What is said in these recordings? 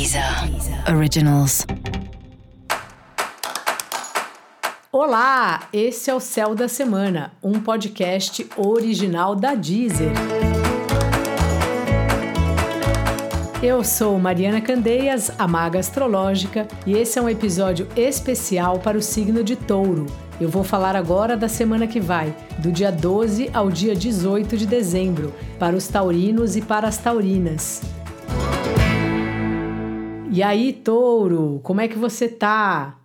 Deezer Originals. Olá, esse é o Céu da Semana, um podcast original da Deezer. Eu sou Mariana Candeias, a maga astrológica, e esse é um episódio especial para o signo de Touro. Eu vou falar agora da semana que vai, do dia 12 ao dia 18 de dezembro, para os taurinos e para as taurinas. E aí, Touro, como é que você tá?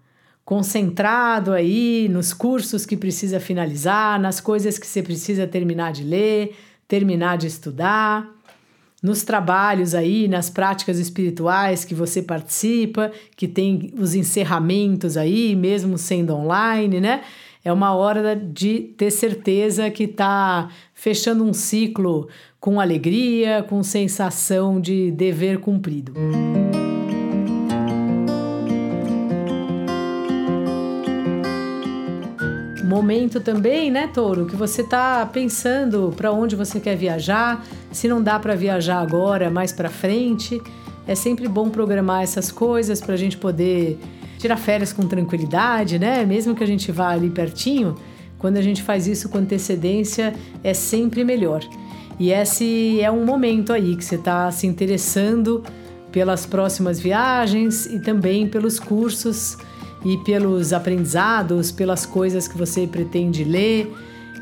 Concentrado aí nos cursos que precisa finalizar, nas coisas que você precisa terminar de ler, terminar de estudar, nos trabalhos aí, nas práticas espirituais que você participa, que tem os encerramentos aí, mesmo sendo online, né? É uma hora de ter certeza que está fechando um ciclo com alegria, com sensação de dever cumprido. Momento também, né, Touro, que você está pensando para onde você quer viajar, se não dá para viajar agora, mais para frente. É sempre bom programar essas coisas para a gente poder tirar férias com tranquilidade, né? Mesmo que a gente vá ali pertinho, quando a gente faz isso com antecedência, é sempre melhor. E esse é um momento aí que você está se interessando pelas próximas viagens e também pelos cursos e pelos aprendizados, pelas coisas que você pretende ler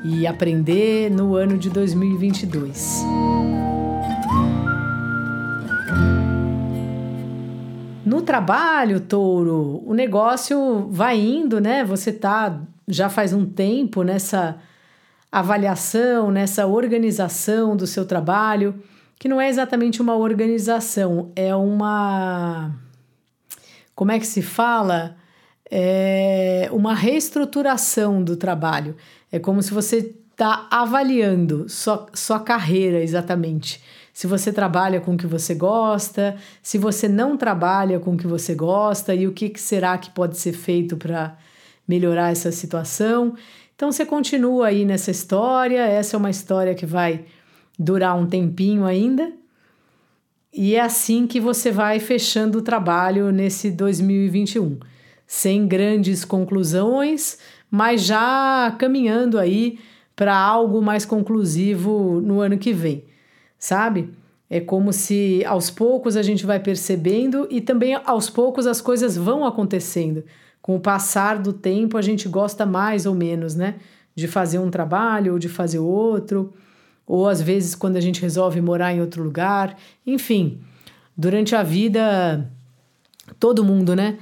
e aprender no ano de 2022. No trabalho, touro, o negócio vai indo, né? Você tá já faz um tempo nessa avaliação, nessa organização do seu trabalho, que não é exatamente uma organização, é uma. Como é que se fala? É uma reestruturação do trabalho. É como se você está avaliando sua, sua carreira exatamente. Se você trabalha com o que você gosta, se você não trabalha com o que você gosta e o que, que será que pode ser feito para melhorar essa situação. Então você continua aí nessa história, essa é uma história que vai durar um tempinho ainda. E é assim que você vai fechando o trabalho nesse 2021 sem grandes conclusões, mas já caminhando aí para algo mais conclusivo no ano que vem, sabe? É como se aos poucos a gente vai percebendo e também aos poucos as coisas vão acontecendo. Com o passar do tempo, a gente gosta mais ou menos, né? De fazer um trabalho ou de fazer outro, ou às vezes quando a gente resolve morar em outro lugar. Enfim, durante a vida, todo mundo, né?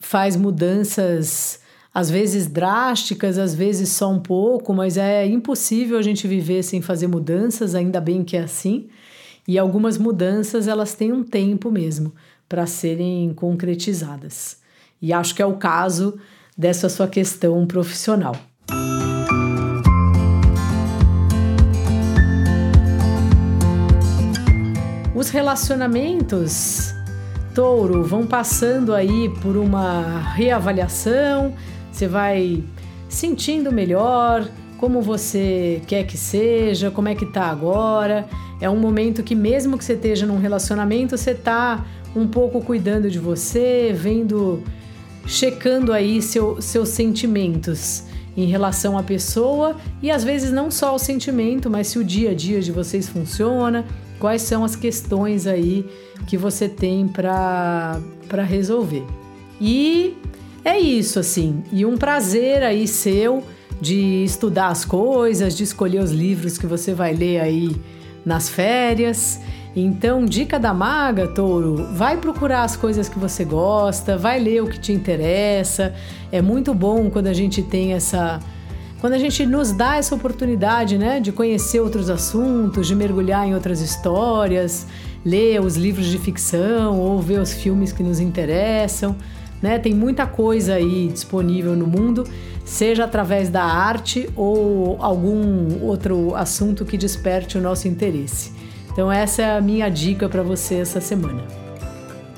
Faz mudanças às vezes drásticas, às vezes só um pouco, mas é impossível a gente viver sem fazer mudanças, ainda bem que é assim. E algumas mudanças elas têm um tempo mesmo para serem concretizadas. E acho que é o caso dessa sua questão profissional. Os relacionamentos touro vão passando aí por uma reavaliação, você vai sentindo melhor como você quer que seja, como é que tá agora. É um momento que mesmo que você esteja num relacionamento, você tá um pouco cuidando de você, vendo, checando aí seu, seus sentimentos em relação à pessoa e às vezes não só o sentimento, mas se o dia a dia de vocês funciona, quais são as questões aí que você tem para resolver. E é isso, assim. E um prazer aí seu de estudar as coisas, de escolher os livros que você vai ler aí nas férias. Então, dica da maga, touro, vai procurar as coisas que você gosta, vai ler o que te interessa. É muito bom quando a gente tem essa quando a gente nos dá essa oportunidade, né, de conhecer outros assuntos, de mergulhar em outras histórias, ler os livros de ficção ou ver os filmes que nos interessam, né? Tem muita coisa aí disponível no mundo, seja através da arte ou algum outro assunto que desperte o nosso interesse. Então essa é a minha dica para você essa semana.